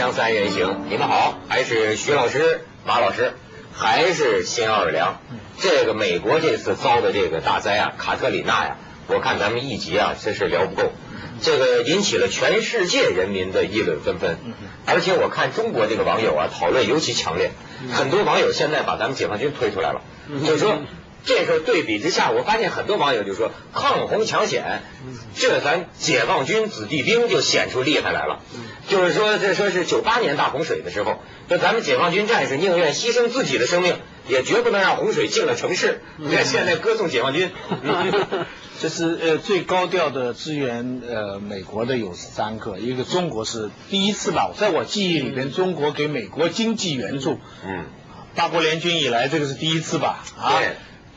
锵三人行，你们好，还是徐老师、马老师，还是新奥尔良。这个美国这次遭的这个大灾啊，卡特里娜呀，我看咱们一集啊，真是聊不够。这个引起了全世界人民的议论纷纷，而且我看中国这个网友啊，讨论尤其强烈。很多网友现在把咱们解放军推出来了，就说。这时候对比之下，我发现很多网友就说抗洪抢险，这咱解放军子弟兵就显出厉害来了。就是说，这说是九八年大洪水的时候，那咱们解放军战士宁愿牺牲自己的生命，也绝不能让洪水进了城市。你看现在歌颂解放军，这是呃最高调的支援呃美国的有三个，一个中国是第一次吧，在我记忆里边，中国给美国经济援助，嗯，八国联军以来这个是第一次吧？啊。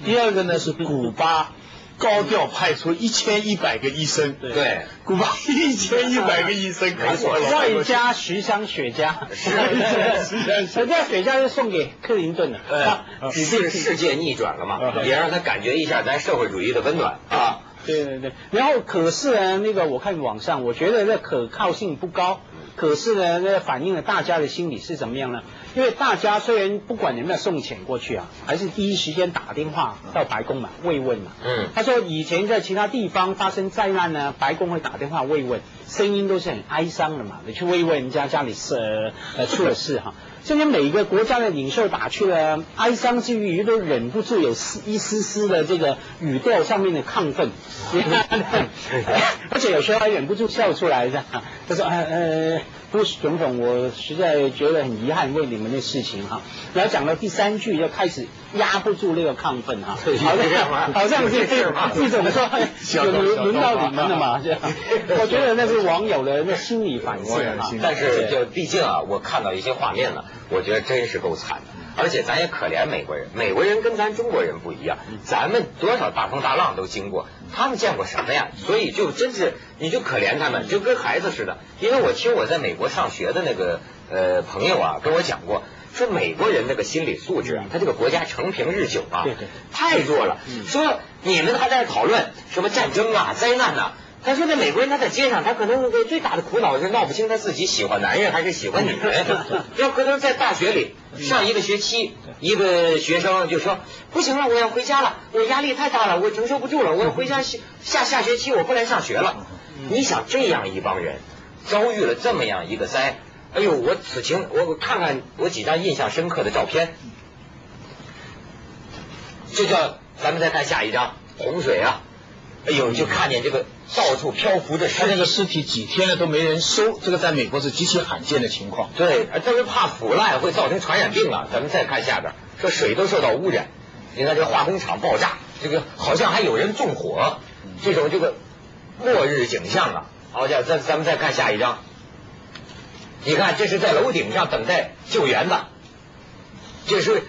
第二个呢是古巴高调派出一千一百个医生，对，古巴一千一百个医生，没错，外加十箱雪茄，是，人家雪茄是送给克林顿的，是世界逆转了嘛，也让他感觉一下咱社会主义的温暖。啊。对对对，然后可是呢，那个我看网上，我觉得这可靠性不高。可是呢，那反映了大家的心理是怎么样呢？因为大家虽然不管有没有送钱过去啊，还是第一时间打电话到白宫嘛慰问嘛。嗯。他说以前在其他地方发生灾难呢，白宫会打电话慰问，声音都是很哀伤的嘛，你去慰问人家家里是呃出了事哈。现在每个国家的领袖打去了，哀伤之余都忍不住有丝一丝丝的这个语调上面的亢奋，而且有时候还忍不住笑出来的。他说：“呃呃，布什总统，我实在觉得很遗憾为你们的事情哈。”然后讲到第三句就开始压不住那个亢奋哈，好像好像是这种说有轮轮到你们了嘛？我觉得那是网友的那心理反应哈。但是就毕竟啊，我看到一些画面了。我觉得真是够惨的，而且咱也可怜美国人。美国人跟咱中国人不一样，咱们多少大风大浪都经过，他们见过什么呀？所以就真是你就可怜他们，就跟孩子似的。因为我听我在美国上学的那个呃朋友啊跟我讲过，说美国人那个心理素质啊，他这个国家承平日久啊，太弱了。说你们还在讨论什么战争啊、灾难呐？他说：“那美国人他在街上，他可能最大的苦恼是闹不清他自己喜欢男人还是喜欢女人。要可能在大学里上一个学期，一个学生就说：不行了，我要回家了，我压力太大了，我承受不住了，我要回家下下学期我不来上学了。你想这样一帮人遭遇了这么样一个灾，哎呦，我此情我看看我几张印象深刻的照片，这叫咱们再看下一张洪水啊。”哎呦，就看见这个到处漂浮着，他那个尸体几天了都没人收，这个在美国是极其罕见的情况。对，但是怕腐烂会造成传染病啊。咱们再看下边，这水都受到污染，你看这化工厂爆炸，这个好像还有人纵火，这种这个末日景象啊。好家伙，咱咱们再看下一张，你看这是在楼顶上等待救援的，这是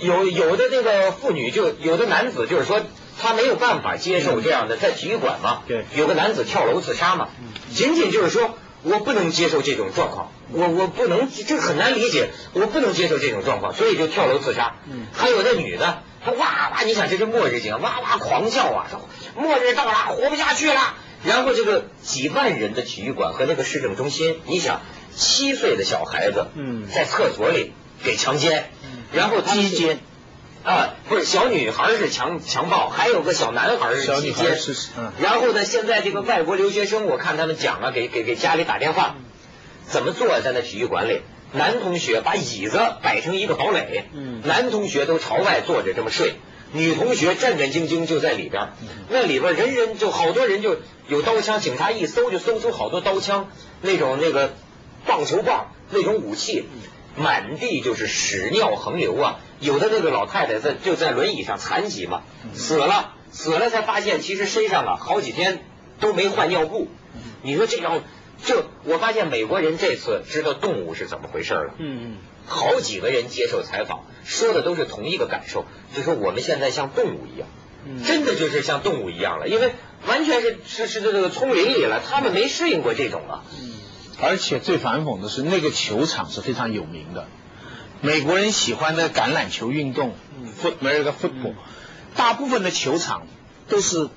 有有的这个妇女就有的男子就是说。他没有办法接受这样的，在体育馆嘛，对，有个男子跳楼自杀嘛，仅仅就是说我不能接受这种状况，我我不能，这很难理解，我不能接受这种状况，所以就跳楼自杀。嗯，还有那女的，她哇哇，你想这是末日景，哇哇狂叫啊，末日到了，活不下去了。然后这个几万人的体育馆和那个市政中心，你想七岁的小孩子，嗯，在厕所里给强奸，然后击奸。啊，不是小女孩是强强暴，还有个小男孩是强奸。然后呢，现在这个外国留学生，我看他们讲啊，给给给家里打电话，怎么坐在那体育馆里？男同学把椅子摆成一个堡垒，男同学都朝外坐着这么睡，女同学战战兢兢就在里边。那里边人人就好多人就有刀枪，警察一搜就搜出好多刀枪，那种那个棒球棒那种武器。满地就是屎尿横流啊！有的那个老太太在就在轮椅上残疾嘛，死了死了才发现其实身上啊好几天都没换尿布。你说这种，就我发现美国人这次知道动物是怎么回事了。嗯嗯。好几个人接受采访，说的都是同一个感受，就说我们现在像动物一样，真的就是像动物一样了，因为完全是是是这个丛林里了，他们没适应过这种啊。而且最反讽的是，那个球场是非常有名的。美国人喜欢的橄榄球运动，foot American football，大部分的球场都是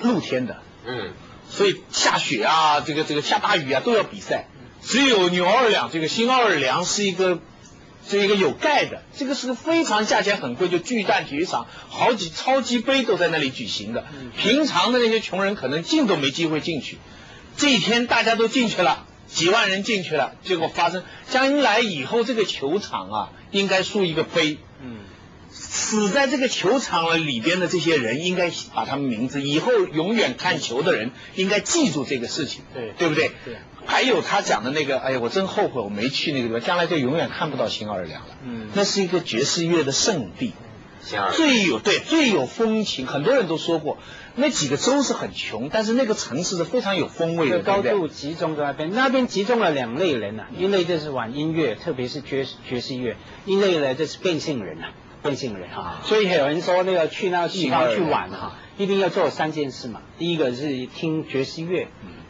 露天的。嗯。所以下雪啊，这个这个下大雨啊，都要比赛。只有纽奥良这个新奥尔良是一个。是一个有盖的，这个是个非常价钱很贵，就巨蛋体育场，好几超级杯都在那里举行的。平常的那些穷人可能进都没机会进去，这一天大家都进去了，几万人进去了，结果发生将来以后这个球场啊，应该竖一个碑。嗯，死在这个球场了里边的这些人，应该把他们名字，以后永远看球的人应该记住这个事情，对对不对？对。还有他讲的那个，哎呀，我真后悔我没去那个地方，将来就永远看不到新奥尔良了。嗯，那是一个爵士乐的圣地，最有对最有风情。很多人都说过，那几个州是很穷，但是那个城市是非常有风味的，高度集中在那边。那边集中了两类人呐，一类就是玩音乐，特别是爵爵士乐；一类呢就是变性人呐，变性人哈。所以有人说那个去那个地方去玩哈，一定要做三件事嘛。第一个是听爵士乐。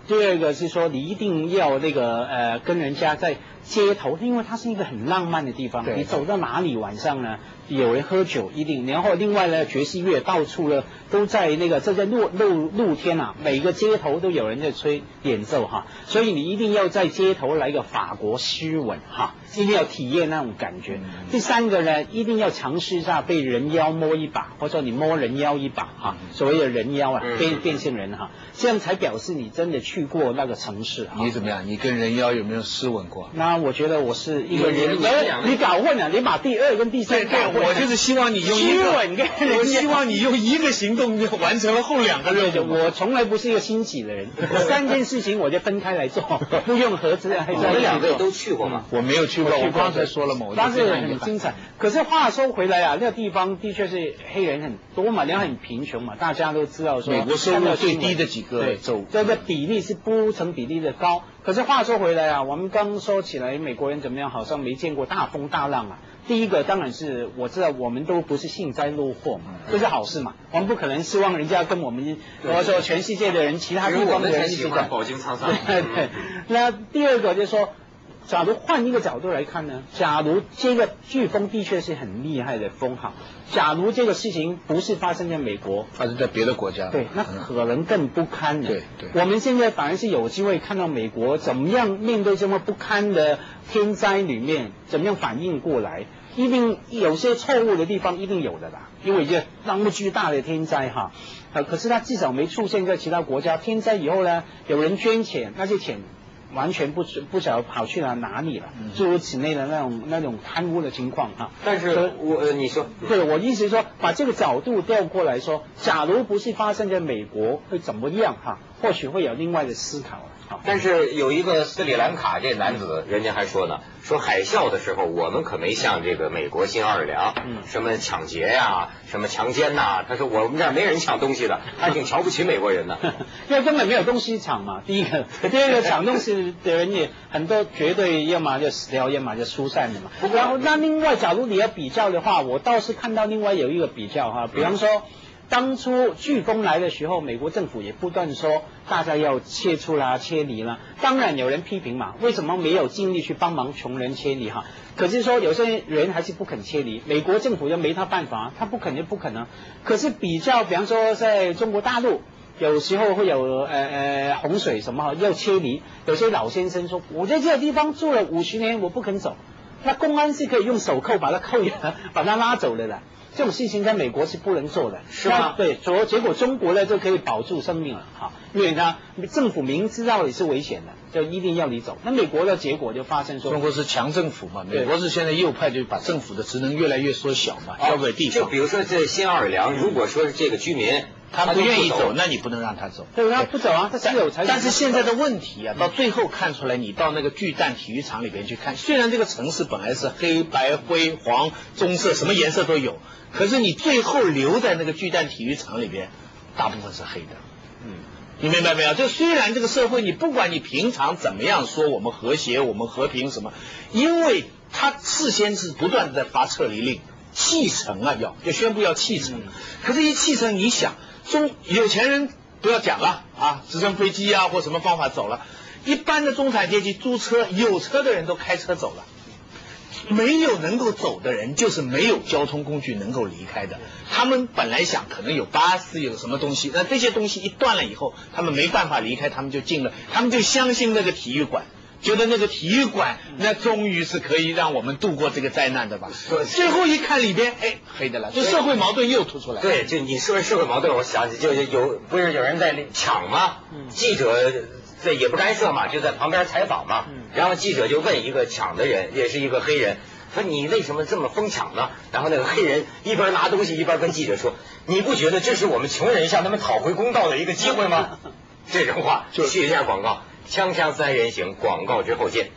第二个是说，你一定要那个呃，跟人家在街头，因为它是一个很浪漫的地方。你走到哪里晚上呢？有人喝酒一定，然后另外呢，爵士乐到处呢都在那个，这在露露露天啊，每个街头都有人在吹演奏哈，所以你一定要在街头来个法国诗吻哈，一定要体验那种感觉。第三个呢，一定要尝试一下被人妖摸一把，或者说你摸人妖一把哈，所谓的人妖啊，变变性人哈，这样才表示你真的去过那个城市。你怎么样？你跟人妖有没有诗吻过？那我觉得我是一个人，你搞混了，你把第二跟第三搞混。我就是希望你用一个，我希望你用一个行动就完成了后两个任务。我从来不是一个心急的人，三件事情我就分开来做，不用合资。你们两个都去过吗？我没有去过，我刚才说了嘛，但是很精彩。可是话说回来啊，那个地方的确是黑人很多嘛，人很贫穷嘛，大家都知道说。美国收入最低的几个州，这个比例是不成比例的高。可是话说回来啊，我们刚说起来，美国人怎么样？好像没见过大风大浪啊。第一个当然是我知道，我们都不是幸灾乐祸嘛，这是好事嘛。我们不可能希望人家跟我们，我说全世界的人，其他地方的人喜欢饱经沧桑。对对。那第二个就是说。假如换一个角度来看呢？假如这个飓风的确是很厉害的风哈，假如这个事情不是发生在美国，发生在别的国家，对，那可能更不堪的。对对。我们现在反而是有机会看到美国怎么样面对这么不堪的天灾里面，怎么样反应过来？一定有些错误的地方一定有的啦，因为这那么巨大的天灾哈，啊，可是它至少没出现在其他国家。天灾以后呢，有人捐钱，那些钱。完全不知不晓得跑去了哪里了，诸如此类的那种那种贪污的情况哈。但是我你说，对我意思是说，把这个角度调过来说，假如不是发生在美国，会怎么样哈？或许会有另外的思考。但是有一个斯里兰卡这男子，人家还说呢，说海啸的时候，我们可没像这个美国新奥尔良，嗯什么抢劫呀，什么强奸呐。他说我们这儿没人抢东西的，他挺瞧不起美国人的，因为根本没有东西抢嘛。第一个，第二个抢东西的人也很多，绝对要么就死掉，要么就疏散的嘛。然后那另外，假如你要比较的话，我倒是看到另外有一个比较哈，比方说。当初飓风来的时候，美国政府也不断说大家要切出啦、切离啦。当然有人批评嘛，为什么没有尽力去帮忙穷人切离哈？可是说有些人还是不肯切离，美国政府又没他办法，他不肯就不可能。可是比较，比方说在中国大陆，有时候会有呃呃洪水什么要切离，有些老先生说我在这个地方住了五十年，我不肯走，那公安是可以用手扣把他扣，把他拉走的的。这种事情在美国是不能做的，是吗？对，所结果中国呢就可以保住生命了，哈，因为他政府明知道你是危险的，就一定要你走。那美国的结果就发生说，中国是强政府嘛，美国是现在右派，就把政府的职能越来越缩小嘛，交给地方。就比如说这新奥尔良，如果说是这个居民。他不愿意走，那你不能让他走。对，他不走啊，他只有才。但是现在的问题啊，到最后看出来，你到那个巨蛋体育场里边去看，虽然这个城市本来是黑白灰黄棕色，什么颜色都有，可是你最后留在那个巨蛋体育场里边，大部分是黑的。嗯，你明白没有？就虽然这个社会，你不管你平常怎么样说我们和谐、我们和平什么，因为他事先是不断的在发撤离令，弃城啊，要就宣布要弃城。可是，一弃城，你想。中有钱人不要讲了啊，直升飞机啊或什么方法走了，一般的中产阶级租车，有车的人都开车走了，没有能够走的人就是没有交通工具能够离开的。他们本来想可能有巴士有什么东西，那这些东西一断了以后，他们没办法离开，他们就进了，他们就相信那个体育馆。觉得那个体育馆那终于是可以让我们度过这个灾难的吧？最后一看里边，哎，黑的了，就社会矛盾又突出来了。对，就你说社会矛盾，我想起就有不是有人在抢吗？记者这也不干涉嘛，就在旁边采访嘛。然后记者就问一个抢的人，也是一个黑人。说你为什么这么疯抢呢？然后那个黑人一边拿东西一边跟记者说：“你不觉得这是我们穷人向他们讨回公道的一个机会吗？” 这种话，去一下广告，锵锵三人行，广告之后见。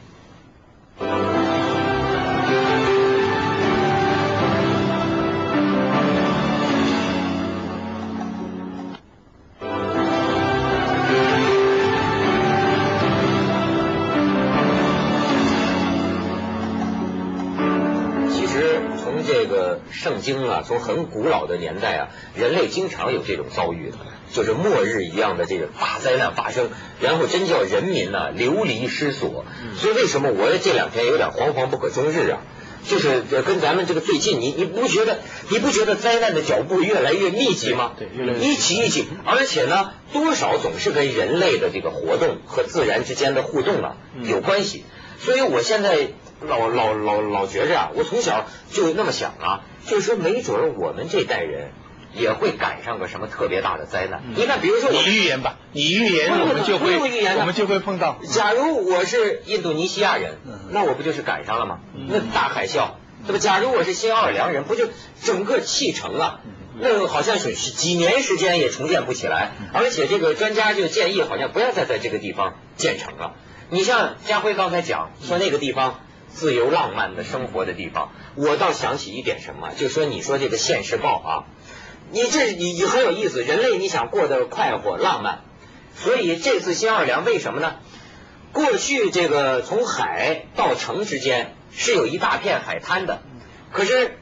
圣经啊，从很古老的年代啊，人类经常有这种遭遇的，就是末日一样的这个大灾难发生，然后真叫人民呢流离失所。所以为什么我这两天有点惶惶不可终日啊？就是跟咱们这个最近，你你不觉得你不觉得灾难的脚步越来越密集吗？对，一起一起，而且呢，多少总是跟人类的这个活动和自然之间的互动啊有关系。所以我现在老老老老觉着啊，我从小就那么想啊。就说没准我们这代人也会赶上个什么特别大的灾难。你看，比如说你预言吧，你预言我们就会预言我们就会碰到。假如我是印度尼西亚人，那我不就是赶上了吗？那大海啸，对吧？假如我是新奥尔良人，不就整个弃城啊？那好像是几年时间也重建不起来。而且这个专家就建议，好像不要再在这个地方建城了。你像家辉刚才讲说那个地方。自由浪漫的生活的地方，我倒想起一点什么，就说你说这个《现世报》啊，你这你你很有意思，人类你想过得快活浪漫，所以这次新奥尔良为什么呢？过去这个从海到城之间是有一大片海滩的，可是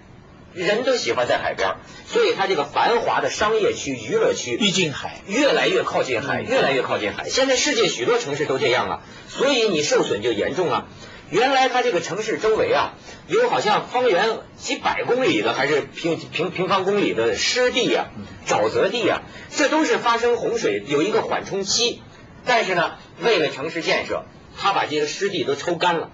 人都喜欢在海边，所以它这个繁华的商业区、娱乐区逼近海，越来越靠近海，越来越靠近海。现在世界许多城市都这样啊，所以你受损就严重啊。原来它这个城市周围啊，有好像方圆几百公里的，还是平平平方公里的湿地啊、沼泽地啊，这都是发生洪水有一个缓冲期。但是呢，为了城市建设，他把这个湿地都抽干了。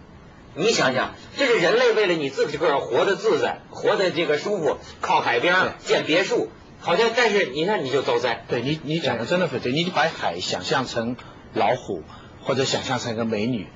你想想，这是人类为了你自己个儿活得自在、活得这个舒服，靠海边建别墅，好像但是你看你就遭灾。对你你讲的真的很对，你把海想象成老虎，或者想象成一个美女。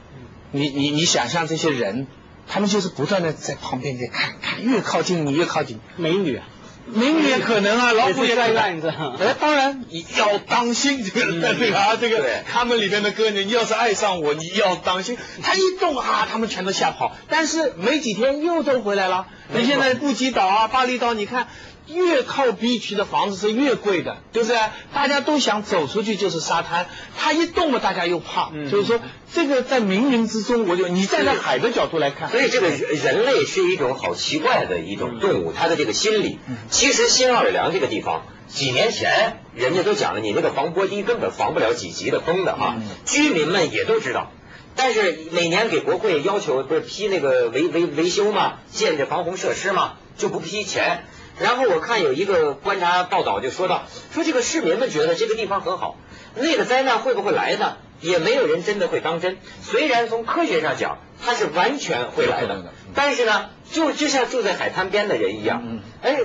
你你你想象这些人，他们就是不断的在旁边在看看，越靠近你越靠近。美女啊，美女也可能啊，老虎也在那你知道。哎，当然你要当心这个 这个啊，这个他们里面的歌你要是爱上我，你要当心。他一动啊，他们全都吓跑。但是没几天又都回来了。你现在布吉岛啊，巴厘岛，你看。越靠 B 区的房子是越贵的，对不对？大家都想走出去就是沙滩，它一动了大家又怕，嗯。就是说这个在冥冥之中，我就你站在海的角度来看，所以这个人类是一种好奇怪的一种动物，它的这个心理。其实新奥尔良这个地方，几年前人家都讲了，你那个防波堤根本防不了几级的风的哈，居民们也都知道，但是每年给国会要求不是批那个维维维修嘛，建这防洪设施嘛，就不批钱。然后我看有一个观察报道就说到，说这个市民们觉得这个地方很好，那个灾难会不会来呢？也没有人真的会当真。虽然从科学上讲，它是完全会来的，但是呢，就就像住在海滩边的人一样，哎，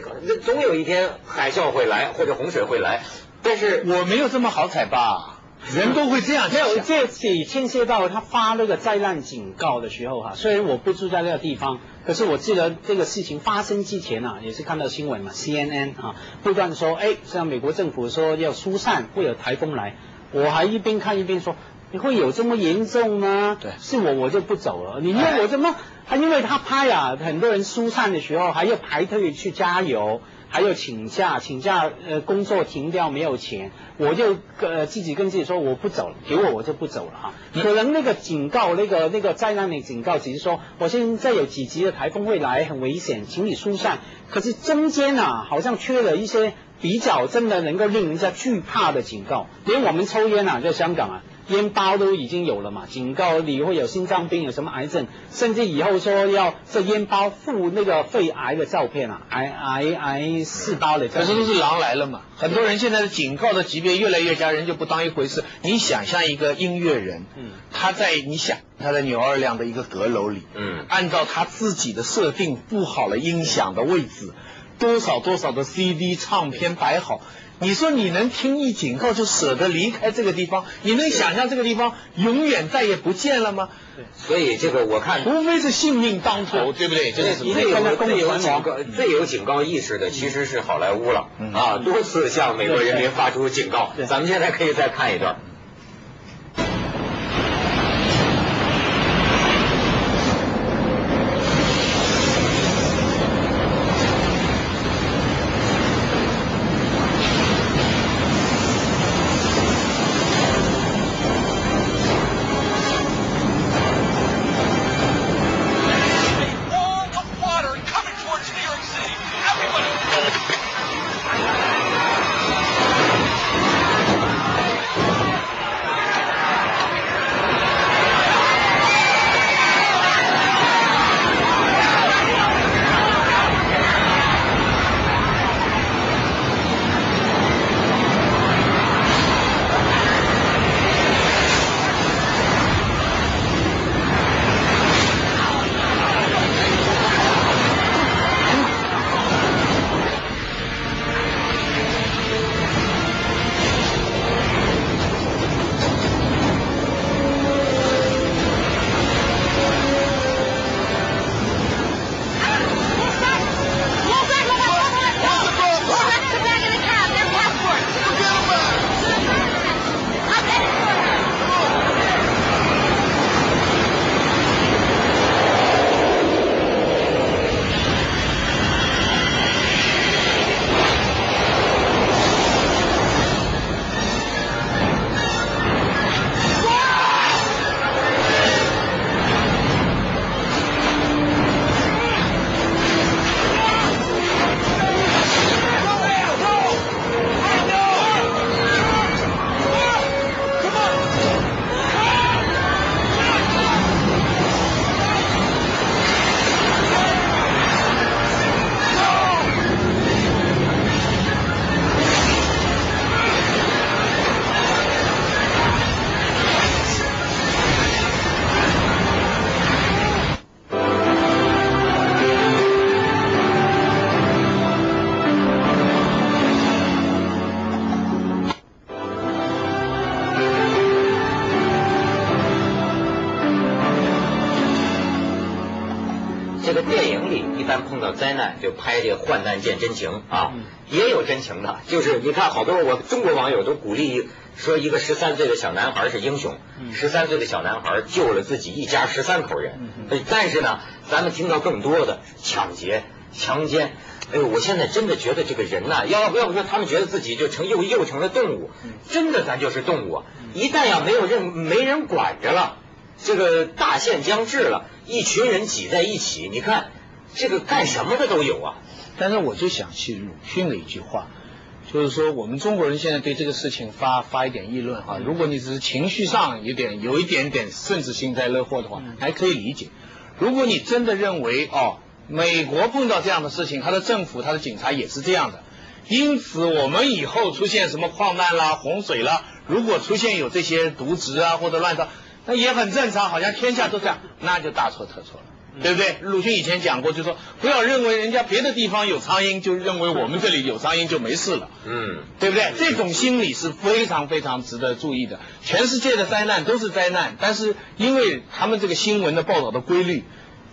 总有一天海啸会来或者洪水会来，但是我没有这么好彩吧？人都会这样没有，这次牵涉到他发那个灾难警告的时候哈。虽然我不住在那个地方，可是我记得这个事情发生之前啊，也是看到新闻嘛，CNN 啊，不断说，哎，像美国政府说要疏散，会有台风来。我还一边看一边说，你会有这么严重吗？对，是我我就不走了。你要我怎么？他因为他拍啊，很多人疏散的时候还要排队去加油。还有请假，请假呃工作停掉没有钱，我就呃自己跟自己说我不走了，给我我就不走了哈。可能那个警告，那个那个灾难的警告只是说，我现在有几级的台风会来，很危险，请你疏散。可是中间啊，好像缺了一些比较真的能够令人家惧怕的警告。连我们抽烟啊，在香港啊。烟包都已经有了嘛，警告你会有心脏病，有什么癌症，甚至以后说要这烟包附那个肺癌的照片啊，癌癌癌细胞的照片。可是都是狼来了嘛，很多人现在的警告的级别越来越加，人就不当一回事。你想象一个音乐人，嗯，他在你想他在纽奥良的一个阁楼里，嗯，按照他自己的设定布好了音响的位置，多少多少的 CD 唱片摆好。你说你能听一警告就舍得离开这个地方？你能想象这个地方永远再也不见了吗？所以这个我看，无非是性命当头，对不对？这是最有最有警告、最有警告意识的，其实是好莱坞了啊！多次向美国人民发出警告。咱们现在可以再看一段。灾难就拍这个患难见真情啊，也有真情的，就是你看好多我中国网友都鼓励说一个十三岁的小男孩是英雄，十三岁的小男孩救了自己一家十三口人，但是呢，咱们听到更多的抢劫、强奸，哎呦，我现在真的觉得这个人呐，要不要不说他们觉得自己就成又又成了动物，真的咱就是动物，一旦要没有任没人管着了，这个大限将至了，一群人挤在一起，你看。这个干什么的都有啊，但是我就想起鲁迅的一句话，就是说我们中国人现在对这个事情发发一点议论哈，如果你只是情绪上有点有一点点甚至幸灾乐祸的话，还可以理解。如果你真的认为哦，美国碰到这样的事情，他的政府他的警察也是这样的，因此我们以后出现什么矿难啦、洪水啦，如果出现有这些渎职啊或者乱糟，那也很正常，好像天下都这样，那就大错特错了。对不对？鲁迅以前讲过，就说不要认为人家别的地方有苍蝇，就认为我们这里有苍蝇就没事了。嗯，对不对？这种心理是非常非常值得注意的。全世界的灾难都是灾难，但是因为他们这个新闻的报道的规律，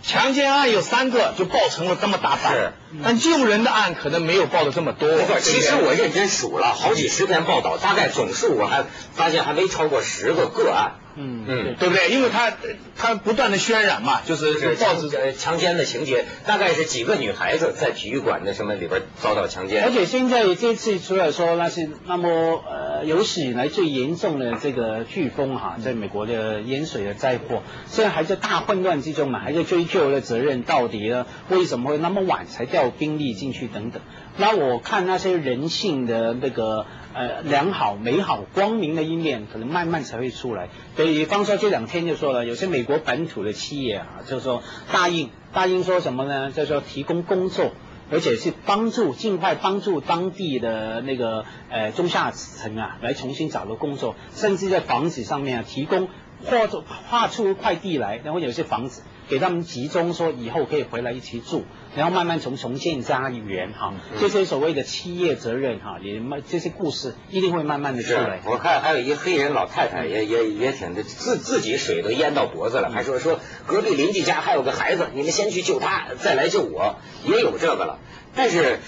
强奸案有三个就报成了这么大版，但救人的案可能没有报的这么多。其实我认真数了好几十篇报道，大概总数我还发现还没超过十个个案。嗯嗯，对不对？因为他他不断的渲染嘛，就是报纸呃强奸的情节，大概是几个女孩子在体育馆的什么里边遭到强奸。而且现在这次除了说那是那么呃有史以来最严重的这个飓风哈，在美国的淹水的灾祸，现在还在大混乱之中嘛，还在追究的责任到底呢？为什么会那么晚才调兵力进去等等？那我看那些人性的那个。呃良好、美好、光明的一面，可能慢慢才会出来。所以方说这两天就说了，有些美国本土的企业啊，就说答应答应说什么呢？就说提供工作。而且是帮助尽快帮助当地的那个呃中下层啊，来重新找到工作，甚至在房子上面啊提供或者划出一块地来，然后有些房子给他们集中，说以后可以回来一起住，然后慢慢从重建家园哈，这些所谓的企业责任哈，也慢这些故事一定会慢慢的出来。我看还有一黑人老太太也也也挺自自己水都淹到脖子了，还说说隔壁邻居家还有个孩子，你们先去救他，再来救我，也有这个了。但是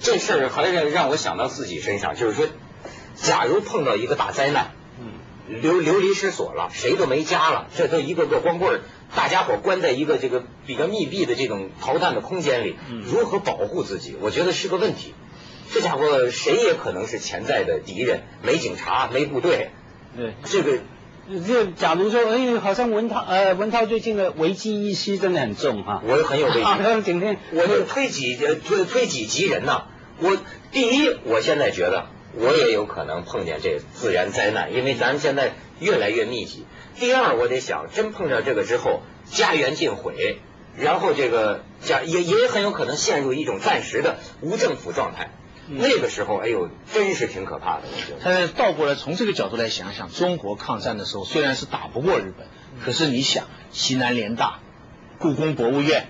这事儿还是让我想到自己身上，就是说，假如碰到一个大灾难，流流离失所了，谁都没家了，这都一个个光棍儿，大家伙关在一个这个比较密闭的这种逃难的空间里，如何保护自己？我觉得是个问题。这家伙谁也可能是潜在的敌人，没警察，没部队，对这个。就假如说，哎，好像文涛，呃，文涛最近的危机意识真的很重哈。我很有危机。啊，今天我就推己推推己及人呐。我第一，我现在觉得我也有可能碰见这自然灾难，因为咱们现在越来越密集。第二，我得想，真碰上这个之后，家园尽毁，然后这个家也也很有可能陷入一种暂时的无政府状态。那个时候，哎呦，真是挺可怕的。我觉得。但是倒过来从这个角度来想想，中国抗战的时候虽然是打不过日本，可是你想，西南联大、故宫博物院，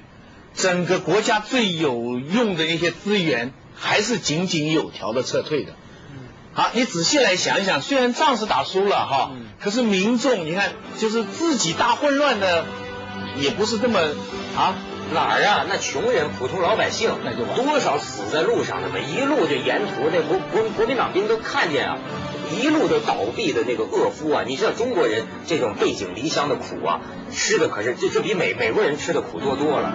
整个国家最有用的那些资源，还是井井有条的撤退的。好，你仔细来想一想，虽然仗是打输了哈，可是民众你看，就是自己大混乱的，也不是这么啊。哪儿啊？那穷人、普通老百姓，那就多少死在路上的嘛！一路这沿途那国国国民党兵都看见啊，一路都倒闭的那个饿夫啊！你知道中国人这种背井离乡的苦啊，吃的可是这这比美美国人吃的苦多多了。